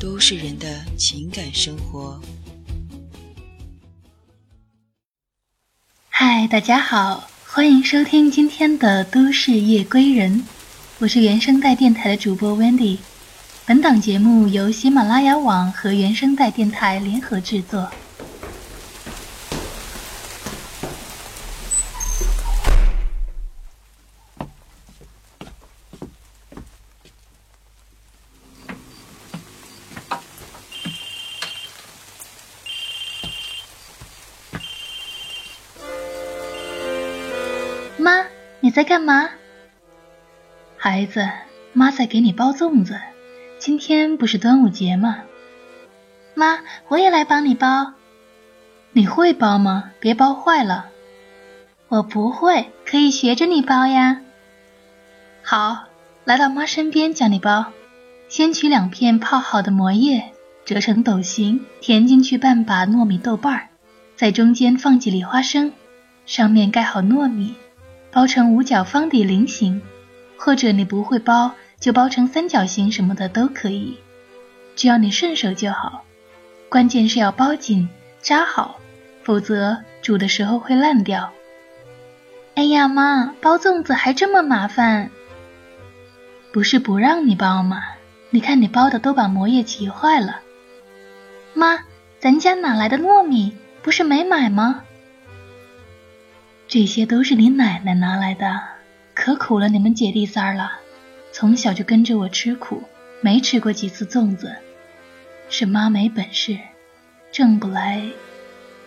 都市人的情感生活。嗨，大家好，欢迎收听今天的《都市夜归人》，我是原声带电台的主播 Wendy。本档节目由喜马拉雅网和原声带电台联合制作。妈，你在干嘛？孩子，妈在给你包粽子。今天不是端午节吗？妈，我也来帮你包。你会包吗？别包坏了。我不会，可以学着你包呀。好，来到妈身边教你包。先取两片泡好的馍叶，折成斗形，填进去半把糯米豆瓣儿，在中间放几粒花生，上面盖好糯米。包成五角方底菱形，或者你不会包，就包成三角形什么的都可以，只要你顺手就好。关键是要包紧扎好，否则煮的时候会烂掉。哎呀妈，包粽子还这么麻烦？不是不让你包吗？你看你包的都把馍叶挤坏了。妈，咱家哪来的糯米？不是没买吗？这些都是你奶奶拿来的，可苦了你们姐弟仨了。从小就跟着我吃苦，没吃过几次粽子。是妈没本事，挣不来，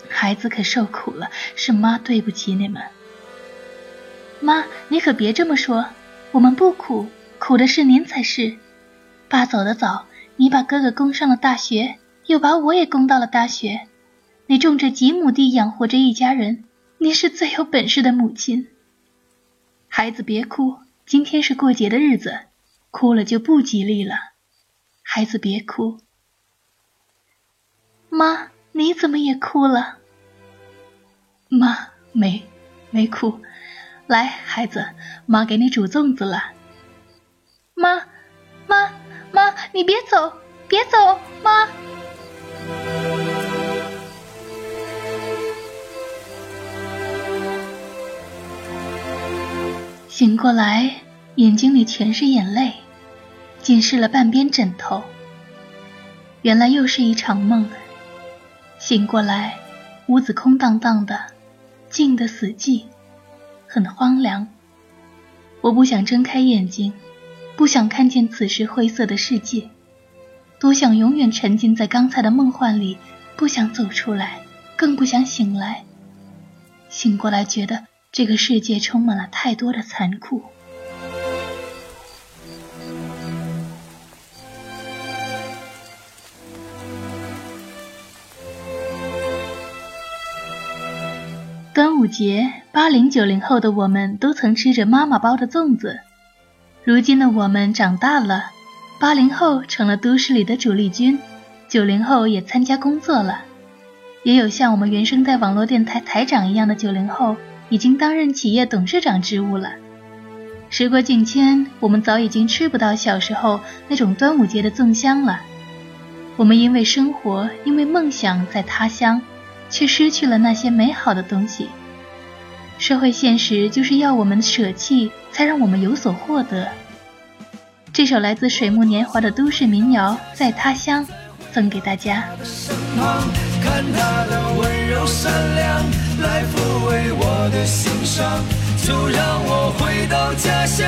孩子可受苦了。是妈对不起你们。妈，你可别这么说，我们不苦，苦的是您才是。爸走得早，你把哥哥供上了大学，又把我也供到了大学。你种着几亩地，养活着一家人。您是最有本事的母亲，孩子别哭，今天是过节的日子，哭了就不吉利了。孩子别哭，妈，你怎么也哭了？妈没没哭，来，孩子，妈给你煮粽子了。妈妈妈，你别走，别走，妈。醒过来，眼睛里全是眼泪，浸湿了半边枕头。原来又是一场梦。醒过来，屋子空荡荡的，静得死寂，很荒凉。我不想睁开眼睛，不想看见此时灰色的世界，多想永远沉浸在刚才的梦幻里，不想走出来，更不想醒来。醒过来，觉得。这个世界充满了太多的残酷。端午节，八零九零后的我们都曾吃着妈妈包的粽子。如今的我们长大了，八零后成了都市里的主力军，九零后也参加工作了，也有像我们原生带网络电台台长一样的九零后。已经担任企业董事长职务了。时过境迁，我们早已经吃不到小时候那种端午节的粽香了。我们因为生活，因为梦想在他乡，却失去了那些美好的东西。社会现实就是要我们舍弃，才让我们有所获得。这首来自水木年华的都市民谣《在他乡》，送给大家。来的心上。就让我回到家乡，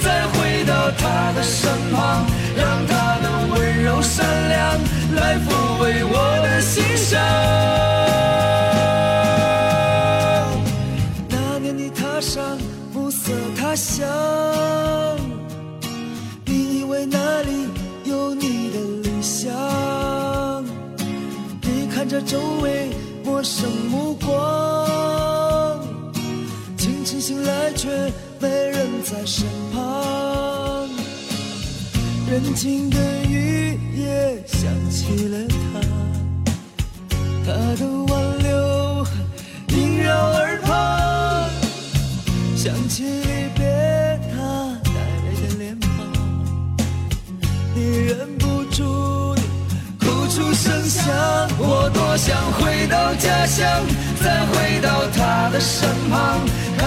再回到他的身旁，让他的温柔善良来抚慰我的心伤。那年你踏上暮色他乡，你以为那里有你的理想，你看着周围陌生目光。醒来却没人在身旁，人静的雨夜想起了他，他的挽留萦绕耳旁，想起离别他带泪的脸庞，你忍不住的哭出声响。我多想回到家乡，再回到他的身旁。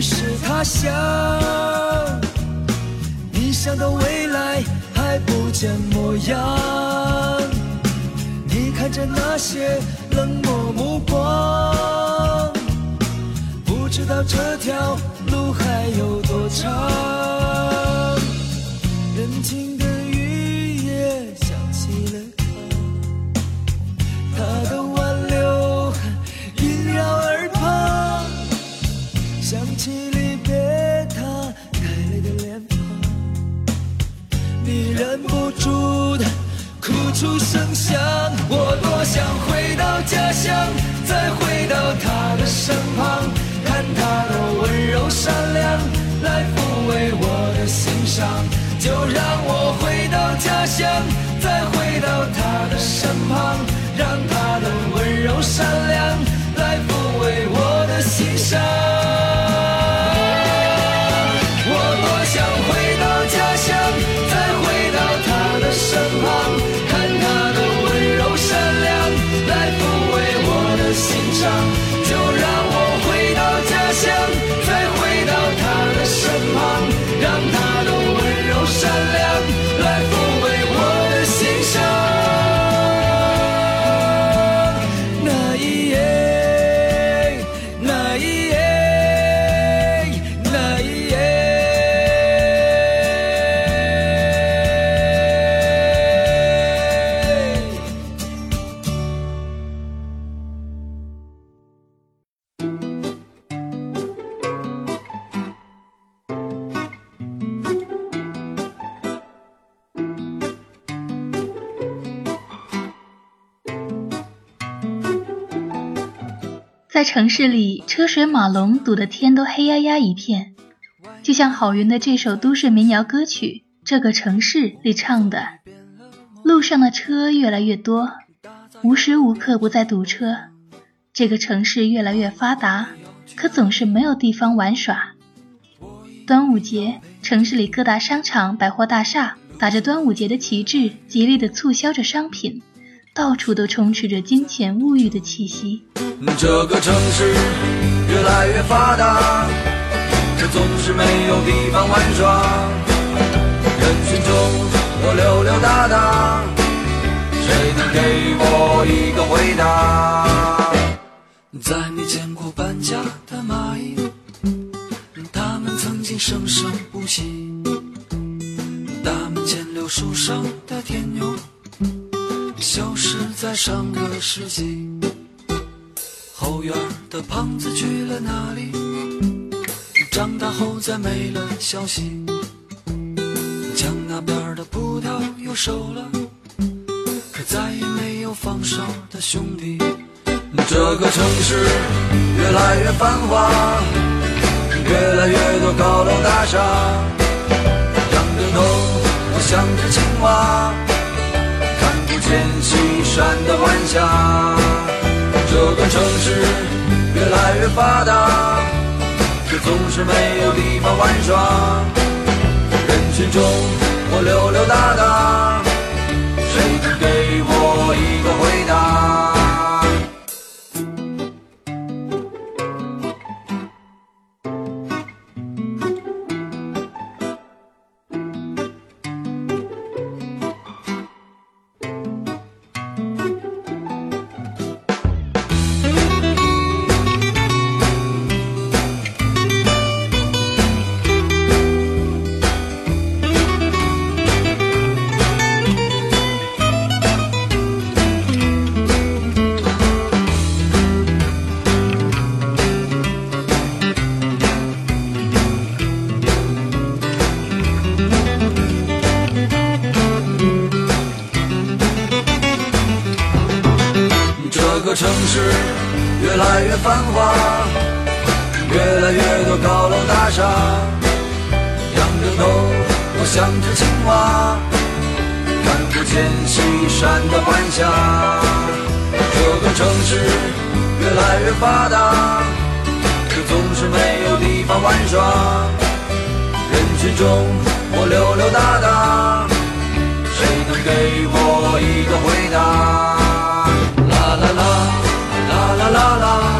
是他乡，你想到未来还不见模样，你看着那些冷漠目光，不知道这条路还有多长。出声响，我多想回到家乡，再回到他的身旁，看他的温柔善良来抚慰我的心伤。就让我回在城市里，车水马龙，堵得天都黑压压一片。就像郝云的这首都市民谣歌曲《这个城市》里唱的：“路上的车越来越多，无时无刻不在堵车。这个城市越来越发达，可总是没有地方玩耍。”端午节，城市里各大商场、百货大厦打着端午节的旗帜，极力的促销着商品。到处都充斥着金钱物欲的气息。这个城市越来越发达，却总是没有地方玩耍。人群中我溜溜达达，谁能给我一个回答？再没见过搬家的蚂蚁，它们曾经生生不息。大门前柳树上的天牛。消失在上个世纪，后院的胖子去了哪里？长大后再没了消息。墙那边的葡萄又熟了，可再也没有放哨的兄弟。这个城市越来越繁华，越来越多。高楼大厦，仰着头，我像只青蛙，看不见西山的晚霞。这个城市越来越发达，却总是没有地方玩耍。人群中，我溜溜达达，繁华，越来越多高楼大厦。仰着头，我像只青蛙，看不见西山的晚霞。这个城市越来越发达，可总是没有地方玩耍。人群中，我溜溜达达，谁能给我一个回答？啦啦啦啦，啦啦啦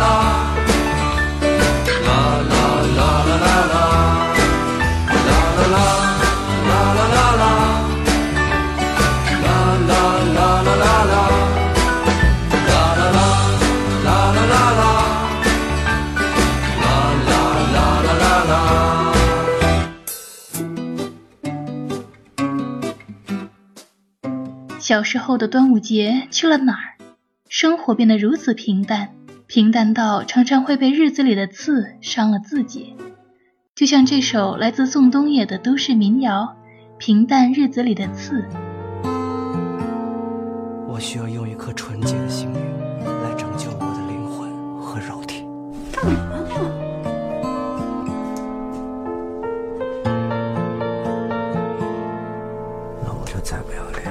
小时候的端午节去了哪儿？生活变得如此平淡，平淡到常常会被日子里的刺伤了自己。就像这首来自宋冬野的都市民谣《平淡日子里的刺》。我需要用一颗纯洁的心灵来拯救我的灵魂和肉体。干嘛呢那我就再不要脸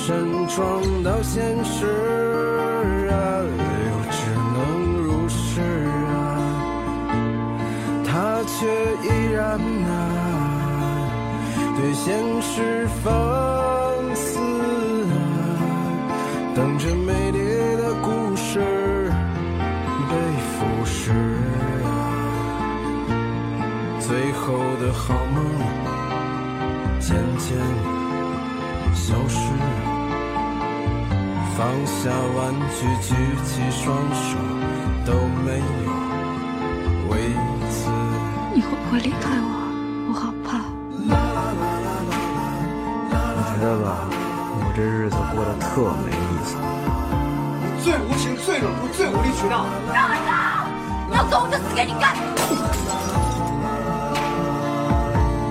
转身撞到现实啊，又只能如是啊，他却依然啊，对现实放肆啊，等着美丽的故事被腐蚀啊，最后的好梦渐渐放下玩具，举起双手，都没有为此。你会不会离开我？我好怕。我觉得吧，我这日子过得特没意思。最无情、最冷酷、最无理取闹。要走我就死给你看。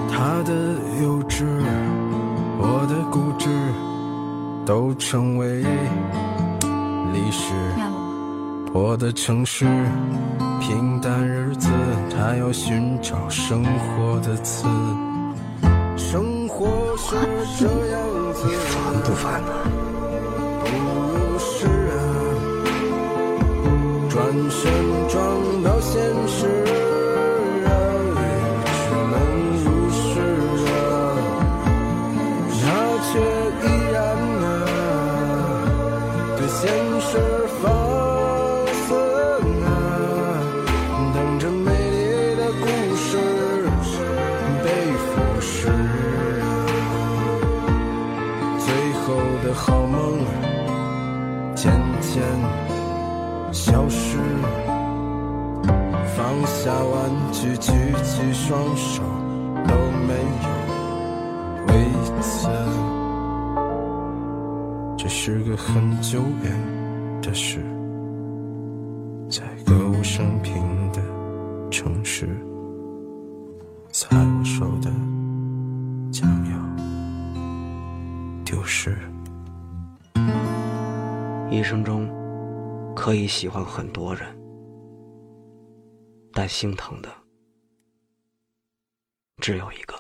他的幼稚，我的固执，都成为历史。面我的城市，平淡日子，他要寻找生活的刺。生活是这样子，烦不烦呢？不如是啊，转身撞到现实可以喜欢很多人，但心疼的只有一个。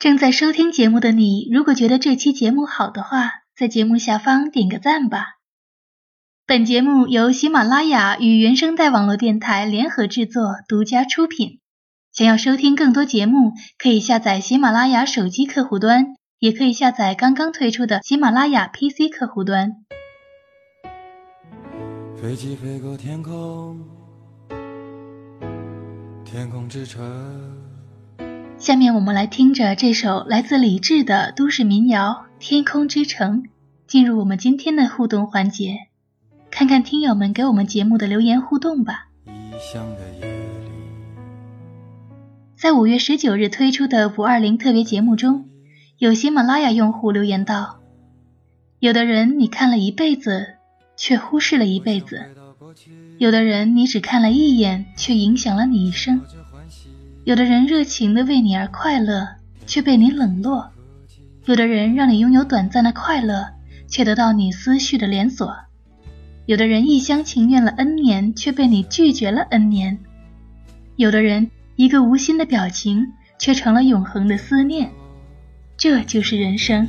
正在收听节目的你，如果觉得这期节目好的话，在节目下方点个赞吧。本节目由喜马拉雅与原声带网络电台联合制作，独家出品。想要收听更多节目，可以下载喜马拉雅手机客户端。也可以下载刚刚推出的喜马拉雅 PC 客户端。飞机飞过天空，天空之城。下面我们来听着这首来自李志的都市民谣《天空之城》，进入我们今天的互动环节，看看听友们给我们节目的留言互动吧。在五月十九日推出的五二零特别节目中。有喜马拉雅用户留言道：“有的人你看了一辈子，却忽视了一辈子；有的人你只看了一眼，却影响了你一生；有的人热情的为你而快乐，却被你冷落；有的人让你拥有短暂的快乐，却得到你思绪的连锁；有的人一厢情愿了 N 年，却被你拒绝了 N 年；有的人一个无心的表情，却成了永恒的思念。”这就是人生。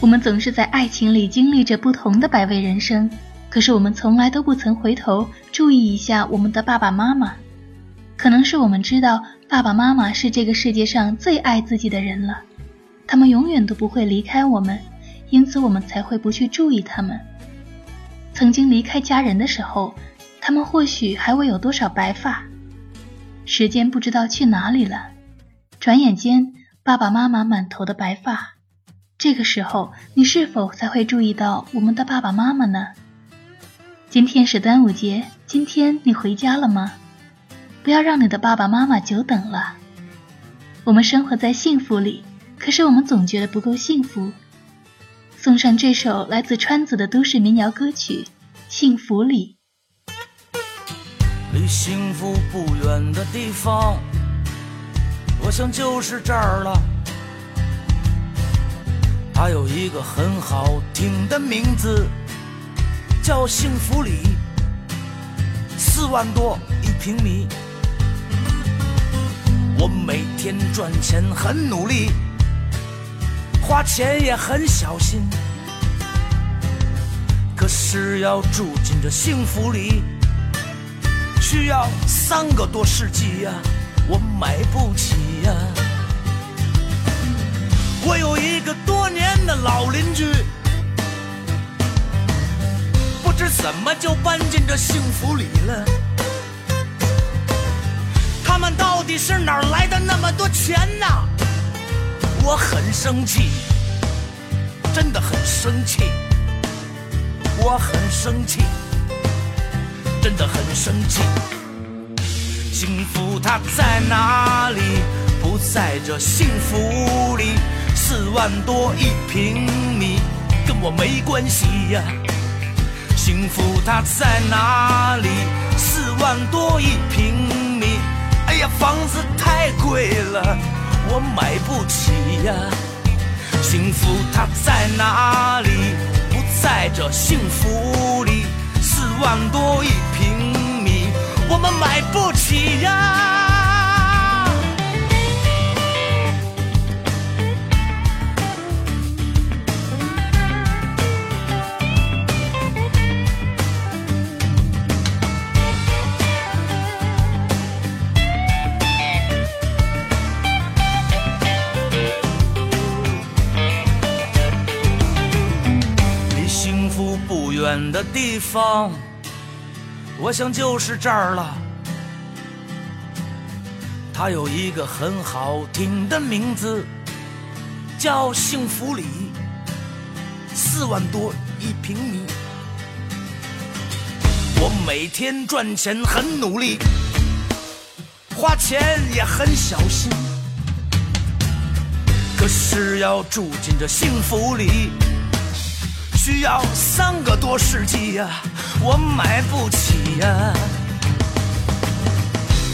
我们总是在爱情里经历着不同的百味人生，可是我们从来都不曾回头注意一下我们的爸爸妈妈。可能是我们知道爸爸妈妈是这个世界上最爱自己的人了，他们永远都不会离开我们，因此我们才会不去注意他们。曾经离开家人的时候，他们或许还未有多少白发。时间不知道去哪里了，转眼间，爸爸妈妈满头的白发。这个时候，你是否才会注意到我们的爸爸妈妈呢？今天是端午节，今天你回家了吗？不要让你的爸爸妈妈久等了。我们生活在幸福里，可是我们总觉得不够幸福。送上这首来自川子的都市民谣歌曲《幸福里》。离幸福不远的地方，我想就是这儿了。它有一个很好听的名字，叫幸福里，四万多一平米。我每天赚钱很努力，花钱也很小心，可是要住进这幸福里。需要三个多世纪呀，我买不起呀。我有一个多年的老邻居，不知怎么就搬进这幸福里了。他们到底是哪儿来的那么多钱呢？我很生气，真的很生气，我很生气。真的很生气，幸福它在哪里？不在这幸福里。四万多一平米，跟我没关系呀。幸福它在哪里？四万多一平米，哎呀，房子太贵了，我买不起呀。幸福它在哪里？不在这幸福里。四万多一平方，我想就是这儿了。它有一个很好听的名字，叫幸福里，四万多一平米。我每天赚钱很努力，花钱也很小心。可是要住进这幸福里，需要三个多世纪呀，我买不起呀。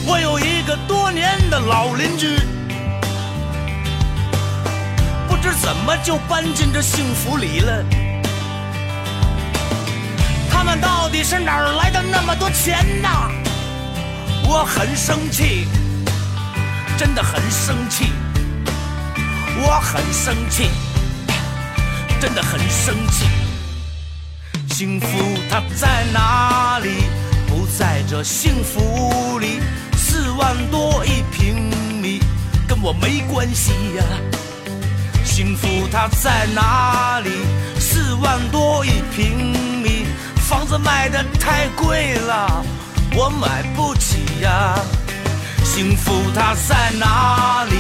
我有一个多年的老邻居，不知怎么就搬进这幸福里了。他们到底是哪儿来的那么多钱呐？我很生气，真的很生气，我很生气，真的很生气。幸福它在哪里？不在这幸福里。四万多一平米，跟我没关系呀。幸福它在哪里？四万多一平米，房子卖的太贵了，我买不起呀。幸福它在哪里？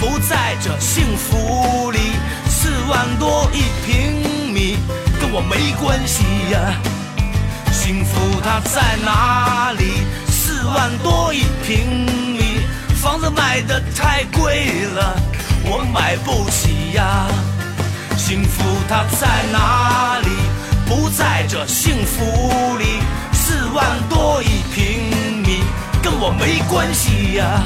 不在这幸福里。四万多一平米，我没关系呀。幸福它在哪里？四万多一平米，房子卖的太贵了，我买不起呀。幸福它在哪里？不在这幸福里。四万多一平米，跟我没关系呀。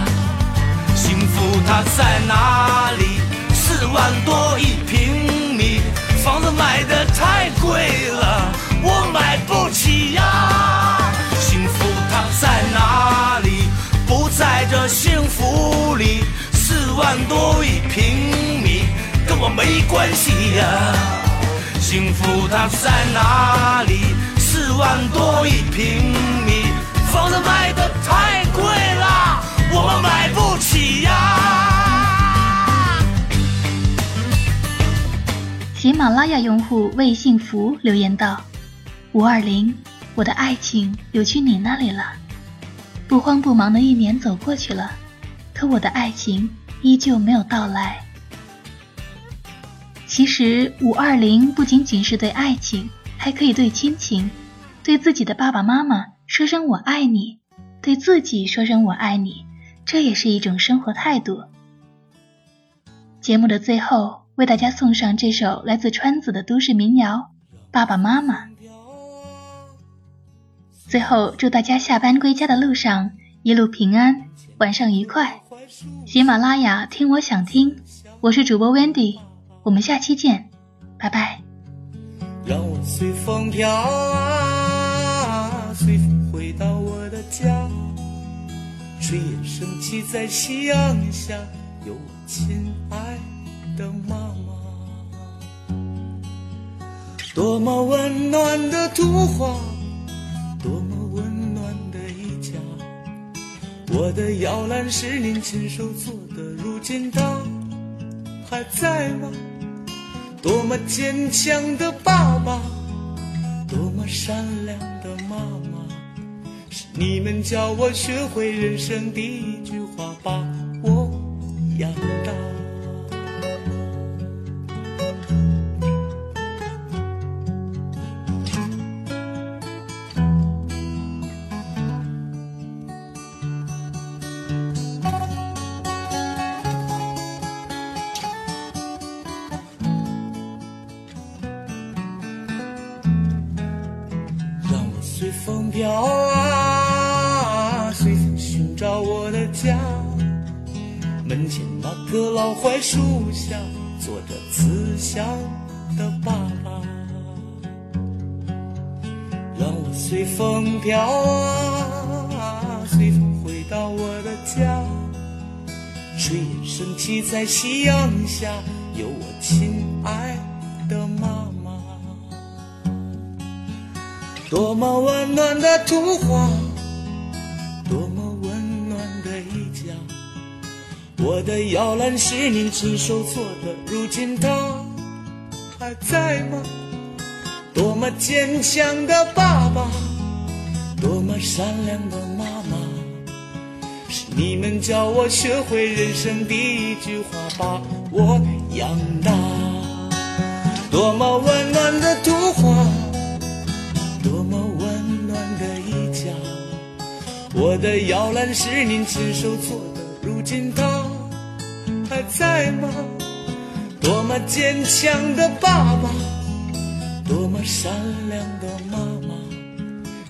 幸福它在哪里？四万多一平米，房子卖的太贵了，我买不起呀。幸福它在哪里？不在这幸福里。四万多一平米，跟我没关系呀。幸福它在哪里？四万多一平米，房子卖的太贵了，我们买不起呀。喜马拉雅用户魏幸福留言道：“五二零，我的爱情有去你那里了。”不慌不忙的一年走过去了，可我的爱情依旧没有到来。其实五二零不仅仅是对爱情，还可以对亲情，对自己的爸爸妈妈说声我爱你，对自己说声我爱你，这也是一种生活态度。节目的最后，为大家送上这首来自川子的都市民谣《爸爸妈妈》。最后，祝大家下班归家的路上一路平安，晚上愉快。喜马拉雅听我想听，我是主播 Wendy，我们下期见，拜拜。让我随风飘啊，随风回到我的家，炊烟升起在夕阳下，有我亲爱的妈妈，多么温暖的图画。多么温暖的一家，我的摇篮是您亲手做的，如今它还在吗？多么坚强的爸爸，多么善良的妈妈，是你们教我学会人生第一句话，把我养大。树下，坐着慈祥的爸爸。让我随风飘啊，随风回到我的家。炊烟升起在夕阳下，有我亲爱的妈妈。多么温暖的图画，多么我的摇篮是您亲手做的，如今它还在吗？多么坚强的爸爸，多么善良的妈妈，是你们教我学会人生第一句话，把我养大。多么温暖的图画，多么温暖的一家。我的摇篮是您亲手做的，如今它还在吗？多么坚强的爸爸，多么善良的妈妈，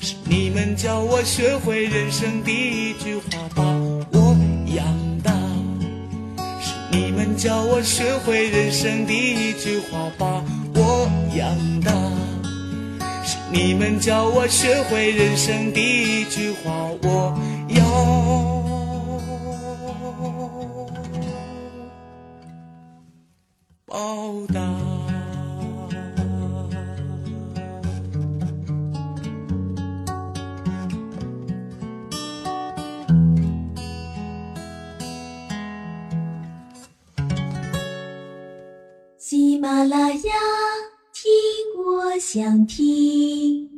是你们教我学会人生第一句话，把我养大。是你们教我学会人生第一句话，把我养大。是你们教我学会人生第一句话，我要。报答。喜马拉雅，听我想听。